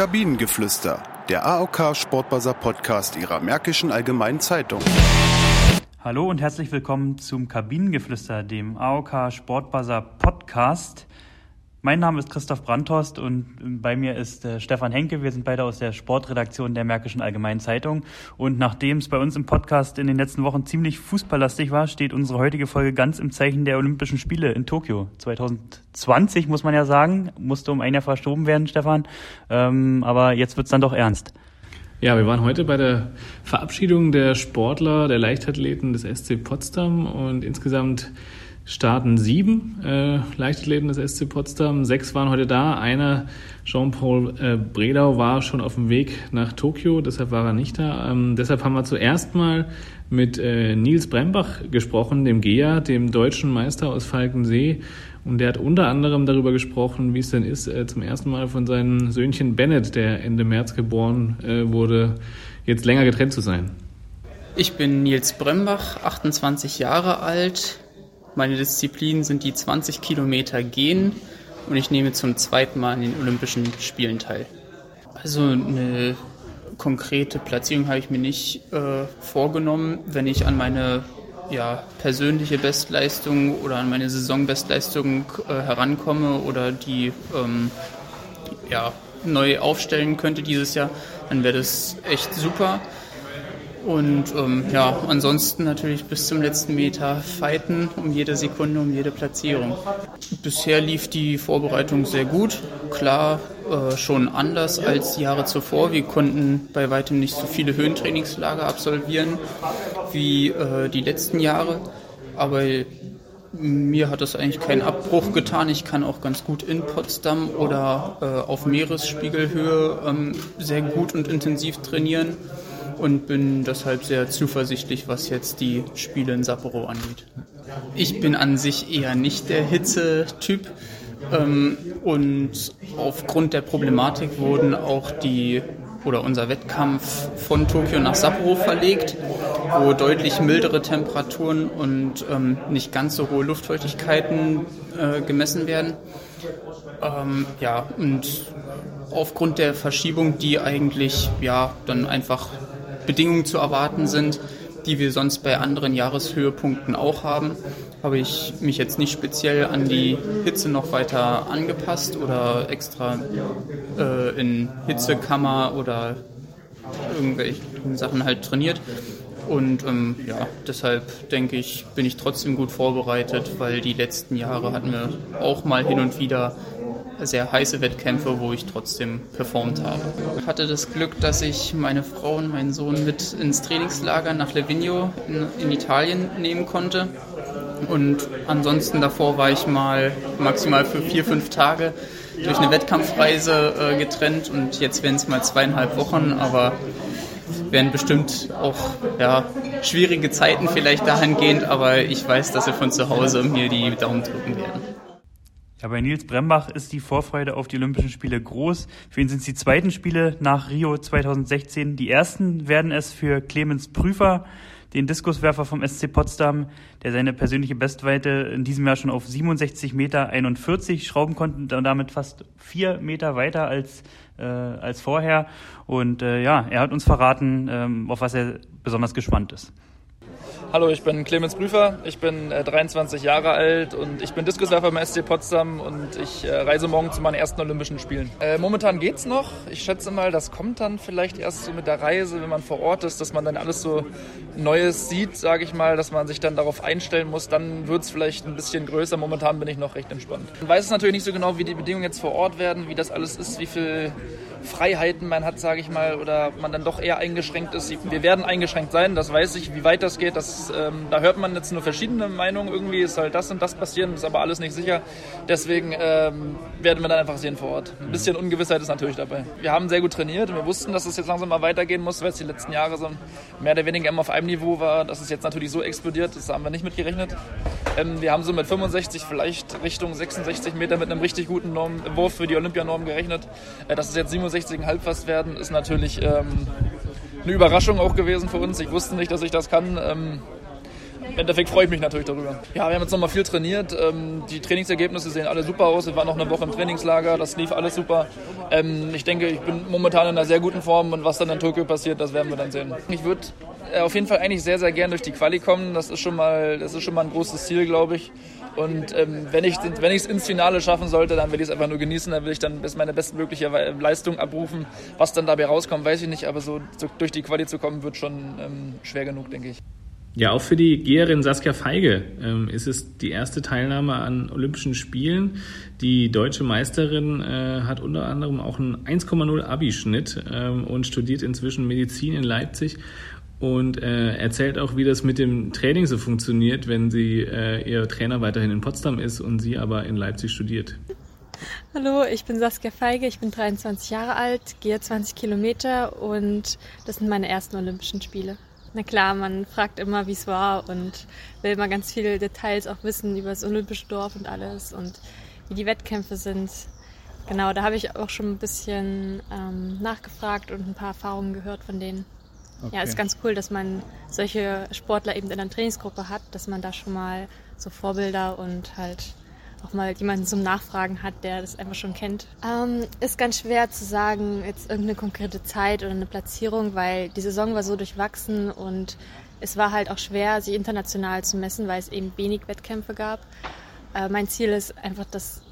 Kabinengeflüster, der AOK Sportbuzzer Podcast Ihrer Märkischen Allgemeinen Zeitung. Hallo und herzlich willkommen zum Kabinengeflüster, dem AOK Sportbuzzer Podcast. Mein Name ist Christoph Brandhorst und bei mir ist äh, Stefan Henke. Wir sind beide aus der Sportredaktion der Märkischen Allgemeinen Zeitung. Und nachdem es bei uns im Podcast in den letzten Wochen ziemlich fußballlastig war, steht unsere heutige Folge ganz im Zeichen der Olympischen Spiele in Tokio. 2020 muss man ja sagen, musste um ein Jahr verschoben werden, Stefan. Ähm, aber jetzt wird's dann doch ernst. Ja, wir waren heute bei der Verabschiedung der Sportler, der Leichtathleten des SC Potsdam und insgesamt starten sieben äh, Leichtathleten des SC Potsdam. Sechs waren heute da. Einer, Jean-Paul äh, Bredau, war schon auf dem Weg nach Tokio, deshalb war er nicht da. Ähm, deshalb haben wir zuerst mal mit äh, Nils Brembach gesprochen, dem GEA, dem deutschen Meister aus Falkensee. Und der hat unter anderem darüber gesprochen, wie es denn ist, äh, zum ersten Mal von seinem Söhnchen Bennett, der Ende März geboren äh, wurde, jetzt länger getrennt zu sein. Ich bin Nils Brembach, 28 Jahre alt, meine Disziplinen sind die 20 Kilometer Gehen und ich nehme zum zweiten Mal an den Olympischen Spielen teil. Also eine konkrete Platzierung habe ich mir nicht äh, vorgenommen. Wenn ich an meine ja, persönliche Bestleistung oder an meine Saisonbestleistung äh, herankomme oder die ähm, ja, neu aufstellen könnte dieses Jahr, dann wäre das echt super. Und ähm, ja, ansonsten natürlich bis zum letzten Meter fighten um jede Sekunde, um jede Platzierung. Bisher lief die Vorbereitung sehr gut. Klar, äh, schon anders als die Jahre zuvor. Wir konnten bei weitem nicht so viele Höhentrainingslager absolvieren wie äh, die letzten Jahre. Aber mir hat das eigentlich keinen Abbruch getan. Ich kann auch ganz gut in Potsdam oder äh, auf Meeresspiegelhöhe ähm, sehr gut und intensiv trainieren und bin deshalb sehr zuversichtlich, was jetzt die Spiele in Sapporo angeht. Ich bin an sich eher nicht der Hitze-Typ ähm, und aufgrund der Problematik wurden auch die oder unser Wettkampf von Tokio nach Sapporo verlegt, wo deutlich mildere Temperaturen und ähm, nicht ganz so hohe Luftfeuchtigkeiten äh, gemessen werden. Ähm, ja, und aufgrund der Verschiebung, die eigentlich ja dann einfach Bedingungen zu erwarten sind, die wir sonst bei anderen Jahreshöhepunkten auch haben, habe ich mich jetzt nicht speziell an die Hitze noch weiter angepasst oder extra äh, in Hitzekammer oder irgendwelche Sachen halt trainiert. Und ähm, ja, deshalb denke ich, bin ich trotzdem gut vorbereitet, weil die letzten Jahre hatten wir auch mal hin und wieder sehr heiße Wettkämpfe, wo ich trotzdem performt habe. Ich hatte das Glück, dass ich meine Frau und meinen Sohn mit ins Trainingslager nach Levigno in, in Italien nehmen konnte. Und ansonsten davor war ich mal maximal für vier, fünf Tage durch eine Wettkampfreise äh, getrennt und jetzt werden es mal zweieinhalb Wochen, aber werden bestimmt auch ja, schwierige Zeiten vielleicht dahingehend, aber ich weiß, dass sie von zu Hause mir die Daumen drücken werden. Ja, bei Nils Brembach ist die Vorfreude auf die Olympischen Spiele groß. Für ihn sind es die zweiten Spiele nach Rio 2016. Die ersten werden es für Clemens Prüfer, den Diskuswerfer vom SC Potsdam, der seine persönliche Bestweite in diesem Jahr schon auf 67 Meter 41 schrauben konnte und damit fast vier Meter weiter als, äh, als vorher. Und äh, ja, er hat uns verraten, ähm, auf was er besonders gespannt ist. Hallo, ich bin Clemens Prüfer, ich bin äh, 23 Jahre alt und ich bin Diskuswerfer beim SC Potsdam und ich äh, reise morgen zu meinen ersten Olympischen Spielen. Äh, momentan geht's noch. Ich schätze mal, das kommt dann vielleicht erst so mit der Reise, wenn man vor Ort ist, dass man dann alles so Neues sieht, sage ich mal, dass man sich dann darauf einstellen muss. Dann wird's vielleicht ein bisschen größer. Momentan bin ich noch recht entspannt. Man weiß es natürlich nicht so genau, wie die Bedingungen jetzt vor Ort werden, wie das alles ist, wie viel Freiheiten man hat, sage ich mal, oder man dann doch eher eingeschränkt ist. Wir werden eingeschränkt sein, das weiß ich. Wie weit das geht, das, ähm, da hört man jetzt nur verschiedene Meinungen. Irgendwie ist halt das und das passieren, ist aber alles nicht sicher. Deswegen ähm, werden wir dann einfach sehen vor Ort. Ein bisschen Ungewissheit ist natürlich dabei. Wir haben sehr gut trainiert und wir wussten, dass es jetzt langsam mal weitergehen muss, weil es die letzten Jahre so mehr oder weniger immer auf einem Niveau war. Dass es jetzt natürlich so explodiert, das haben wir nicht mitgerechnet. Ähm, wir haben so mit 65, vielleicht Richtung 66 Meter mit einem richtig guten Norm, Wurf für die Olympianorm gerechnet. Äh, dass es jetzt 67 Halbfast werden, ist natürlich ähm, eine Überraschung auch gewesen für uns. Ich wusste nicht, dass ich das kann. Ähm, im Endeffekt freue ich mich natürlich darüber. Ja, wir haben jetzt nochmal viel trainiert. Ähm, die Trainingsergebnisse sehen alle super aus. Wir waren noch eine Woche im Trainingslager, das lief alles super. Ähm, ich denke, ich bin momentan in einer sehr guten Form und was dann in Tokio passiert, das werden wir dann sehen. Ich würde auf jeden Fall eigentlich sehr, sehr gern durch die Quali kommen. Das ist schon mal, das ist schon mal ein großes Ziel, glaube ich. Und ähm, wenn ich wenn es ins Finale schaffen sollte, dann will ich es einfach nur genießen. Dann will ich dann bis meine bestmögliche Leistung abrufen. Was dann dabei rauskommt, weiß ich nicht. Aber so, so durch die Quali zu kommen, wird schon ähm, schwer genug, denke ich. Ja, auch für die Geherin Saskia Feige ähm, ist es die erste Teilnahme an Olympischen Spielen. Die deutsche Meisterin äh, hat unter anderem auch einen 1,0 Abi-Schnitt ähm, und studiert inzwischen Medizin in Leipzig und äh, erzählt auch, wie das mit dem Training so funktioniert, wenn sie äh, ihr Trainer weiterhin in Potsdam ist und sie aber in Leipzig studiert. Hallo, ich bin Saskia Feige, ich bin 23 Jahre alt, gehe 20 Kilometer und das sind meine ersten Olympischen Spiele. Na klar, man fragt immer, wie es war und will immer ganz viele Details auch wissen über das Olympische Dorf und alles und wie die Wettkämpfe sind. Genau, da habe ich auch schon ein bisschen ähm, nachgefragt und ein paar Erfahrungen gehört von denen. Okay. Ja, ist ganz cool, dass man solche Sportler eben in einer Trainingsgruppe hat, dass man da schon mal so Vorbilder und halt auch mal jemanden zum Nachfragen hat, der das einfach schon kennt. Ähm, ist ganz schwer zu sagen, jetzt irgendeine konkrete Zeit oder eine Platzierung, weil die Saison war so durchwachsen und es war halt auch schwer, sich international zu messen, weil es eben wenig Wettkämpfe gab. Äh, mein Ziel ist einfach, das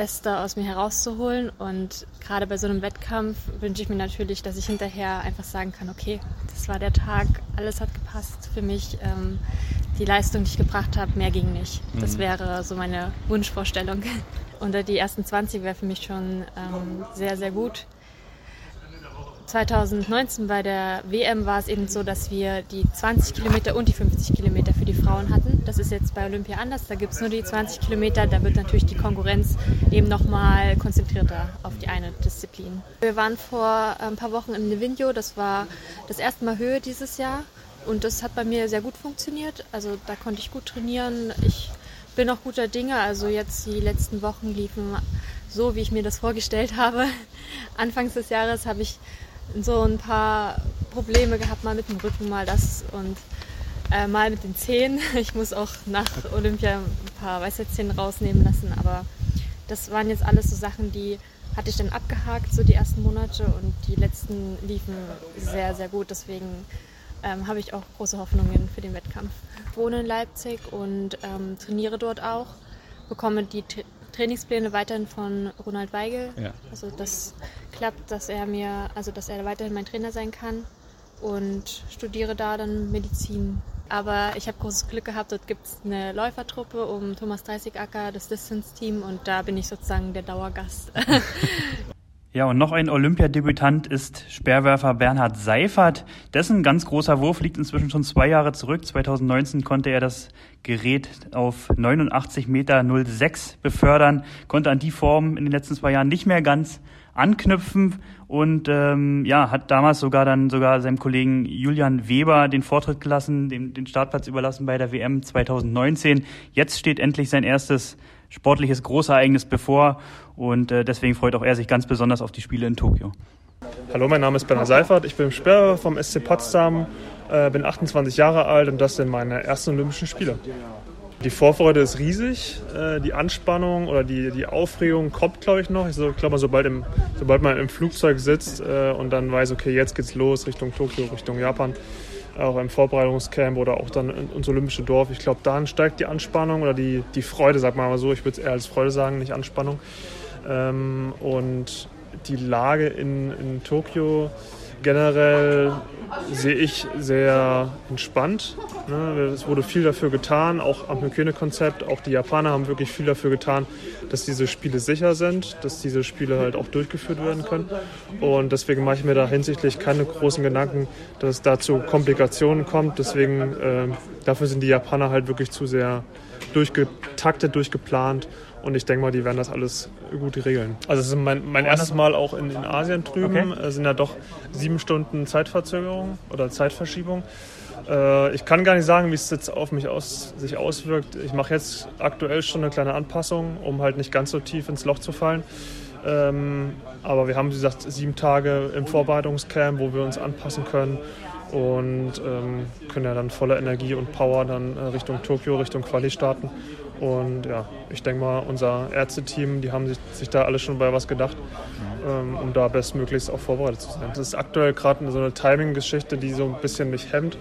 Beste aus mir herauszuholen. Und gerade bei so einem Wettkampf wünsche ich mir natürlich, dass ich hinterher einfach sagen kann, okay, das war der Tag, alles hat gepasst für mich. Ähm, die Leistung, die ich gebracht habe, mehr ging nicht. Das mhm. wäre so meine Wunschvorstellung. Unter die ersten 20 wäre für mich schon ähm, sehr, sehr gut. 2019 bei der WM war es eben so, dass wir die 20 Kilometer und die 50 Kilometer Frauen hatten. Das ist jetzt bei Olympia anders. Da gibt es nur die 20 Kilometer. Da wird natürlich die Konkurrenz eben nochmal konzentrierter auf die eine Disziplin. Wir waren vor ein paar Wochen im Livigno. Das war das erste Mal Höhe dieses Jahr. Und das hat bei mir sehr gut funktioniert. Also da konnte ich gut trainieren. Ich bin auch guter Dinge. Also jetzt die letzten Wochen liefen so, wie ich mir das vorgestellt habe. Anfangs des Jahres habe ich so ein paar Probleme gehabt, mal mit dem Rücken, mal das und äh, mal mit den Zähnen. Ich muss auch nach Olympia ein paar Weisheitszähne rausnehmen lassen, aber das waren jetzt alles so Sachen, die hatte ich dann abgehakt, so die ersten Monate und die letzten liefen sehr, sehr gut. Deswegen ähm, habe ich auch große Hoffnungen für den Wettkampf. Ich wohne in Leipzig und ähm, trainiere dort auch, bekomme die Trainingspläne weiterhin von Ronald Weigel. Ja. Also das klappt, dass er mir, also dass er weiterhin mein Trainer sein kann und studiere da dann Medizin. Aber ich habe großes Glück gehabt, dort gibt es eine Läufertruppe um Thomas Dreißigacker, das Distance-Team und da bin ich sozusagen der Dauergast. Ja, und noch ein Olympiadebütant ist Speerwerfer Bernhard Seifert. Dessen ganz großer Wurf liegt inzwischen schon zwei Jahre zurück. 2019 konnte er das Gerät auf 89 Meter 06 befördern, konnte an die Form in den letzten zwei Jahren nicht mehr ganz anknüpfen und ähm, ja, hat damals sogar dann sogar seinem Kollegen Julian Weber den Vortritt gelassen, dem, den Startplatz überlassen bei der WM 2019. Jetzt steht endlich sein erstes sportliches Großereignis bevor und äh, deswegen freut auch er sich ganz besonders auf die Spiele in Tokio. Hallo, mein Name ist Bernhard Seifert, ich bin Sperrer vom SC Potsdam, äh, bin 28 Jahre alt und das sind meine ersten Olympischen Spiele. Die Vorfreude ist riesig, äh, die Anspannung oder die, die Aufregung kommt, glaube ich, noch. Ich glaube, sobald, sobald man im Flugzeug sitzt äh, und dann weiß, okay, jetzt geht's los Richtung Tokio, Richtung Japan, auch im Vorbereitungscamp oder auch dann ins Olympische Dorf. Ich glaube, dann steigt die Anspannung oder die, die Freude, man mal so. Ich würde es eher als Freude sagen, nicht Anspannung. Ähm, und die Lage in, in Tokio generell sehe ich sehr entspannt. Ne? Es wurde viel dafür getan, auch am Hygienekonzept. Auch die Japaner haben wirklich viel dafür getan, dass diese Spiele sicher sind, dass diese Spiele halt auch durchgeführt werden können. Und deswegen mache ich mir da hinsichtlich keine großen Gedanken, dass es da zu Komplikationen kommt. Deswegen äh, dafür sind die Japaner halt wirklich zu sehr durchgetaktet, durchgeplant. Und ich denke mal, die werden das alles gut regeln. Also es ist mein, mein erstes Mal auch in, in Asien drüben. Okay. Es sind ja doch sieben Stunden Zeitverzögerung oder Zeitverschiebung. Äh, ich kann gar nicht sagen, wie es jetzt auf mich aus, sich auswirkt. Ich mache jetzt aktuell schon eine kleine Anpassung, um halt nicht ganz so tief ins Loch zu fallen. Ähm, aber wir haben, wie gesagt, sieben Tage im Vorbereitungscamp, wo wir uns anpassen können und ähm, können ja dann voller Energie und Power dann äh, Richtung Tokio, Richtung Quali starten. Und ja, ich denke mal, unser Ärzteteam, die haben sich, sich da alle schon bei was gedacht, ähm, um da bestmöglichst auch vorbereitet zu sein. Das ist aktuell gerade so eine Timing-Geschichte, die so ein bisschen mich hemmt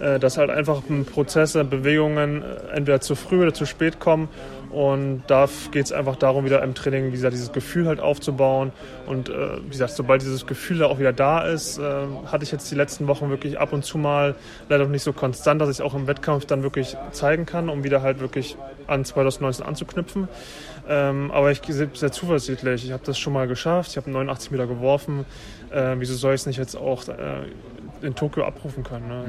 äh, dass halt einfach Prozesse, Bewegungen äh, entweder zu früh oder zu spät kommen. Und da geht es einfach darum, wieder im Training, wie gesagt, dieses Gefühl halt aufzubauen. Und äh, wie gesagt, sobald dieses Gefühl auch wieder da ist, äh, hatte ich jetzt die letzten Wochen wirklich ab und zu mal leider noch nicht so konstant, dass ich es auch im Wettkampf dann wirklich zeigen kann, um wieder halt wirklich an 2019 anzuknüpfen. Ähm, aber ich bin sehr zuversichtlich. Ich habe das schon mal geschafft. Ich habe 89 Meter geworfen. Äh, wieso soll ich es nicht jetzt auch äh, in Tokio abrufen können. Ne?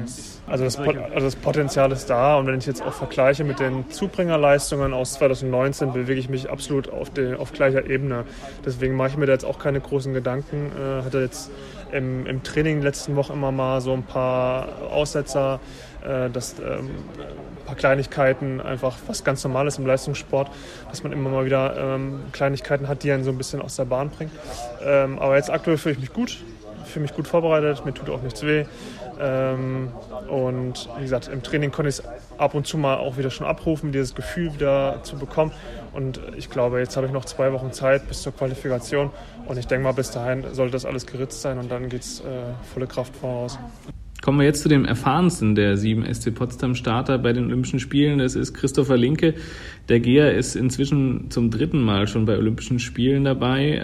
Also, das, also das Potenzial ist da und wenn ich jetzt auch vergleiche mit den Zubringerleistungen aus 2019, bewege ich mich absolut auf, den, auf gleicher Ebene. Deswegen mache ich mir da jetzt auch keine großen Gedanken. Äh, hatte jetzt im, im Training letzten Wochen immer mal so ein paar Aussetzer, äh, dass ähm, ein paar Kleinigkeiten, einfach was ganz Normales im Leistungssport, dass man immer mal wieder ähm, Kleinigkeiten hat, die einen so ein bisschen aus der Bahn bringen. Ähm, aber jetzt aktuell fühle ich mich gut fühle mich gut vorbereitet, mir tut auch nichts weh. Ähm, und wie gesagt, im Training konnte ich es ab und zu mal auch wieder schon abrufen, dieses Gefühl wieder zu bekommen. Und ich glaube, jetzt habe ich noch zwei Wochen Zeit bis zur Qualifikation. Und ich denke mal, bis dahin sollte das alles geritzt sein und dann geht es äh, volle Kraft voraus. Kommen wir jetzt zu dem erfahrensten der sieben SC Potsdam Starter bei den Olympischen Spielen. Das ist Christopher Linke. Der Geher ist inzwischen zum dritten Mal schon bei Olympischen Spielen dabei.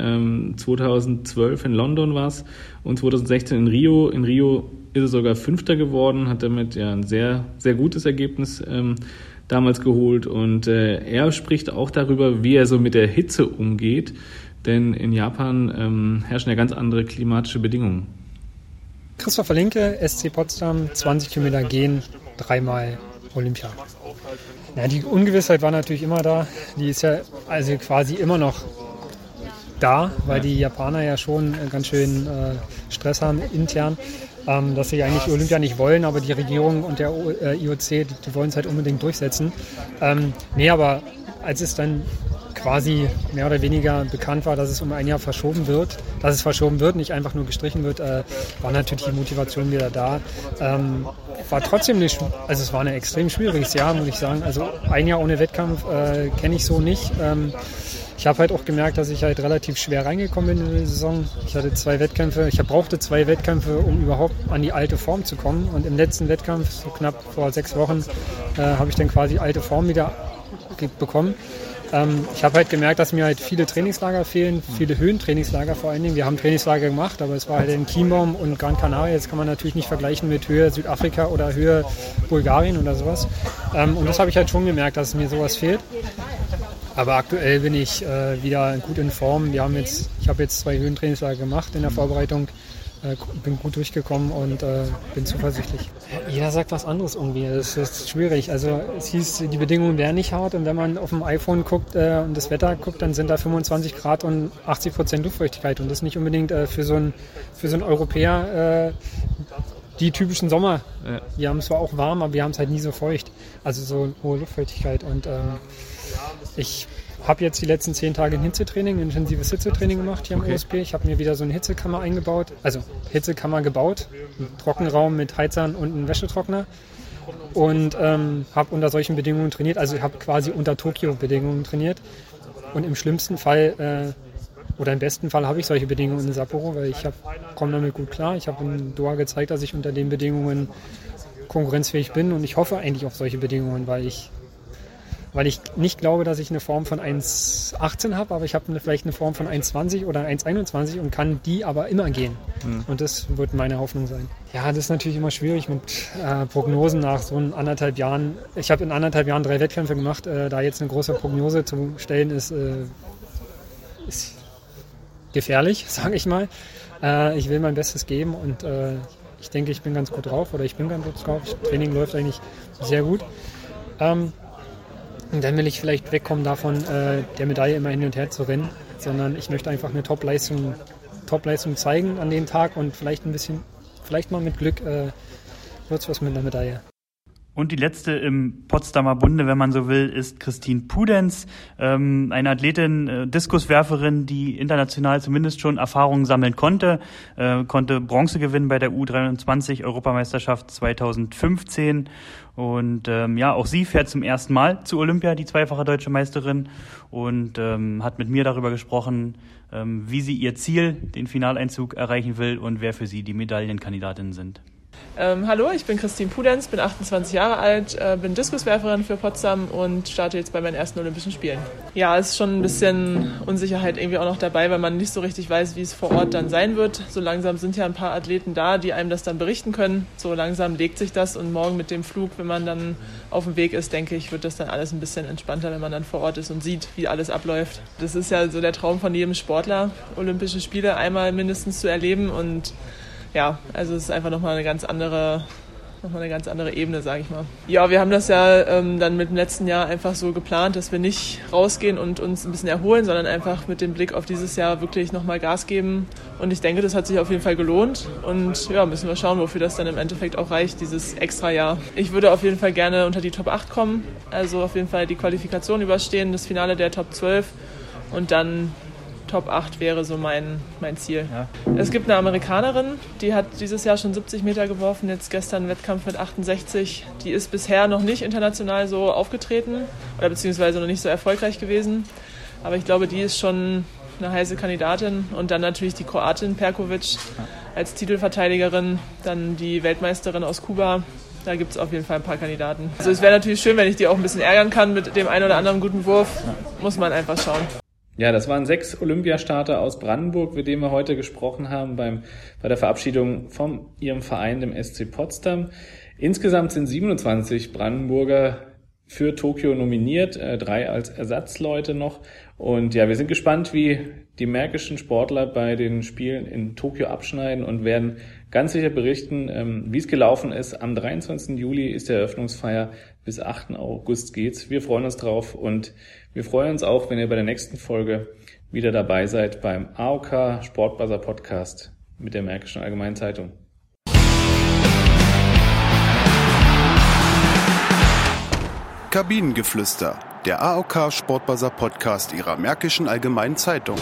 2012 ähm, in London war es und 2016 in Rio. In Rio ist er sogar Fünfter geworden, hat damit ja ein sehr, sehr gutes Ergebnis ähm, damals geholt. Und äh, er spricht auch darüber, wie er so mit der Hitze umgeht. Denn in Japan ähm, herrschen ja ganz andere klimatische Bedingungen. Christopher Linke, SC Potsdam, 20 Kilometer gehen, dreimal Olympia. Ja, die Ungewissheit war natürlich immer da. Die ist ja also quasi immer noch da, weil die Japaner ja schon ganz schön äh, Stress haben intern, ähm, dass sie eigentlich Olympia nicht wollen, aber die Regierung und der äh, IOC, die, die wollen es halt unbedingt durchsetzen. Ähm, nee, aber als es dann quasi mehr oder weniger bekannt war, dass es um ein Jahr verschoben wird, dass es verschoben wird, nicht einfach nur gestrichen wird, äh, war natürlich die Motivation wieder da. Ähm, war trotzdem nicht, also es war ein extrem schwieriges Jahr, muss ich sagen. Also ein Jahr ohne Wettkampf äh, kenne ich so nicht. Ähm, ich habe halt auch gemerkt, dass ich halt relativ schwer reingekommen bin in die Saison. Ich hatte zwei Wettkämpfe, ich brauchte zwei Wettkämpfe, um überhaupt an die alte Form zu kommen. Und im letzten Wettkampf, so knapp vor sechs Wochen, äh, habe ich dann quasi alte Form wieder bekommen. Ähm, ich habe halt gemerkt, dass mir halt viele Trainingslager fehlen, viele Höhentrainingslager vor allen Dingen. Wir haben Trainingslager gemacht, aber es war halt in Chiembaum und Gran Canaria. Jetzt kann man natürlich nicht vergleichen mit Höhe Südafrika oder Höhe Bulgarien oder sowas. Ähm, und das habe ich halt schon gemerkt, dass mir sowas fehlt. Aber aktuell bin ich äh, wieder gut in Form. Wir haben jetzt, ich habe jetzt zwei Höhentrainingslager gemacht in der Vorbereitung. Äh, bin gut durchgekommen und äh, bin zuversichtlich. Jeder sagt was anderes irgendwie. Es ist schwierig. Also es hieß, die Bedingungen wären nicht hart und wenn man auf dem iPhone guckt äh, und das Wetter guckt, dann sind da 25 Grad und 80 Prozent Luftfeuchtigkeit und das ist nicht unbedingt äh, für so einen für so einen Europäer äh, die typischen Sommer. Ja. Wir haben es zwar auch warm, aber wir haben es halt nie so feucht. Also so hohe Luftfeuchtigkeit und ähm, ich habe jetzt die letzten zehn Tage ein Hitzetraining, ein intensives Hitzetraining gemacht hier am okay. OSP. Ich habe mir wieder so eine Hitzekammer eingebaut, also Hitzekammer gebaut, einen Trockenraum mit Heizern und einem Wäschetrockner und ähm, habe unter solchen Bedingungen trainiert. Also ich habe quasi unter Tokio-Bedingungen trainiert und im schlimmsten Fall äh, oder im besten Fall habe ich solche Bedingungen in Sapporo, weil ich komme damit gut klar. Ich habe in Doha gezeigt, dass ich unter den Bedingungen konkurrenzfähig bin und ich hoffe eigentlich auf solche Bedingungen, weil ich weil ich nicht glaube, dass ich eine Form von 1,18 habe, aber ich habe vielleicht eine Form von 1,20 oder 1,21 und kann die aber immer gehen. Mhm. Und das wird meine Hoffnung sein. Ja, das ist natürlich immer schwierig mit äh, Prognosen nach so anderthalb Jahren. Ich habe in anderthalb Jahren drei Wettkämpfe gemacht. Äh, da jetzt eine große Prognose zu stellen, ist, äh, ist gefährlich, sage ich mal. Äh, ich will mein Bestes geben und äh, ich denke, ich bin ganz gut drauf oder ich bin ganz gut drauf. Das Training läuft eigentlich sehr gut. Ähm, und dann will ich vielleicht wegkommen davon, äh, der Medaille immer hin und her zu rennen, sondern ich möchte einfach eine Top-Leistung Top zeigen an dem Tag und vielleicht ein bisschen, vielleicht mal mit Glück äh, wird es was mit einer Medaille. Und die letzte im Potsdamer Bunde, wenn man so will, ist Christine Pudenz, ähm, eine Athletin, äh, Diskuswerferin, die international zumindest schon Erfahrungen sammeln konnte, äh, konnte Bronze gewinnen bei der U23 Europameisterschaft 2015 und ähm, ja, auch sie fährt zum ersten Mal zu Olympia, die zweifache deutsche Meisterin und ähm, hat mit mir darüber gesprochen, ähm, wie sie ihr Ziel, den Finaleinzug erreichen will und wer für sie die Medaillenkandidatinnen sind. Ähm, hallo, ich bin Christine Pudenz, bin 28 Jahre alt, äh, bin Diskuswerferin für Potsdam und starte jetzt bei meinen ersten Olympischen Spielen. Ja, es ist schon ein bisschen Unsicherheit irgendwie auch noch dabei, weil man nicht so richtig weiß, wie es vor Ort dann sein wird. So langsam sind ja ein paar Athleten da, die einem das dann berichten können. So langsam legt sich das und morgen mit dem Flug, wenn man dann auf dem Weg ist, denke ich, wird das dann alles ein bisschen entspannter, wenn man dann vor Ort ist und sieht, wie alles abläuft. Das ist ja so der Traum von jedem Sportler, Olympische Spiele einmal mindestens zu erleben und ja, also es ist einfach nochmal eine ganz andere, nochmal eine ganz andere Ebene, sage ich mal. Ja, wir haben das ja ähm, dann mit dem letzten Jahr einfach so geplant, dass wir nicht rausgehen und uns ein bisschen erholen, sondern einfach mit dem Blick auf dieses Jahr wirklich nochmal Gas geben. Und ich denke, das hat sich auf jeden Fall gelohnt. Und ja, müssen wir schauen, wofür das dann im Endeffekt auch reicht, dieses extra Jahr. Ich würde auf jeden Fall gerne unter die Top 8 kommen, also auf jeden Fall die Qualifikation überstehen, das Finale der Top 12 und dann Top 8 wäre so mein, mein Ziel. Ja. Es gibt eine Amerikanerin, die hat dieses Jahr schon 70 Meter geworfen, jetzt gestern einen Wettkampf mit 68. Die ist bisher noch nicht international so aufgetreten oder beziehungsweise noch nicht so erfolgreich gewesen. Aber ich glaube, die ist schon eine heiße Kandidatin. Und dann natürlich die Kroatin Perkovic als Titelverteidigerin, dann die Weltmeisterin aus Kuba. Da gibt es auf jeden Fall ein paar Kandidaten. Also es wäre natürlich schön, wenn ich die auch ein bisschen ärgern kann mit dem einen oder anderen guten Wurf. Muss man einfach schauen. Ja, das waren sechs Olympiastarter aus Brandenburg, mit denen wir heute gesprochen haben beim, bei der Verabschiedung von ihrem Verein, dem SC Potsdam. Insgesamt sind 27 Brandenburger für Tokio nominiert, äh, drei als Ersatzleute noch. Und ja, wir sind gespannt, wie die märkischen Sportler bei den Spielen in Tokio abschneiden und werden ganz sicher berichten, ähm, wie es gelaufen ist. Am 23. Juli ist der Eröffnungsfeier. Bis 8. August geht's. Wir freuen uns drauf und wir freuen uns auch, wenn ihr bei der nächsten Folge wieder dabei seid beim AOK Sportbuzzer Podcast mit der Märkischen Allgemeinen Zeitung. Kabinengeflüster, der AOK Sportbuzzer Podcast ihrer Märkischen Allgemeinen Zeitung.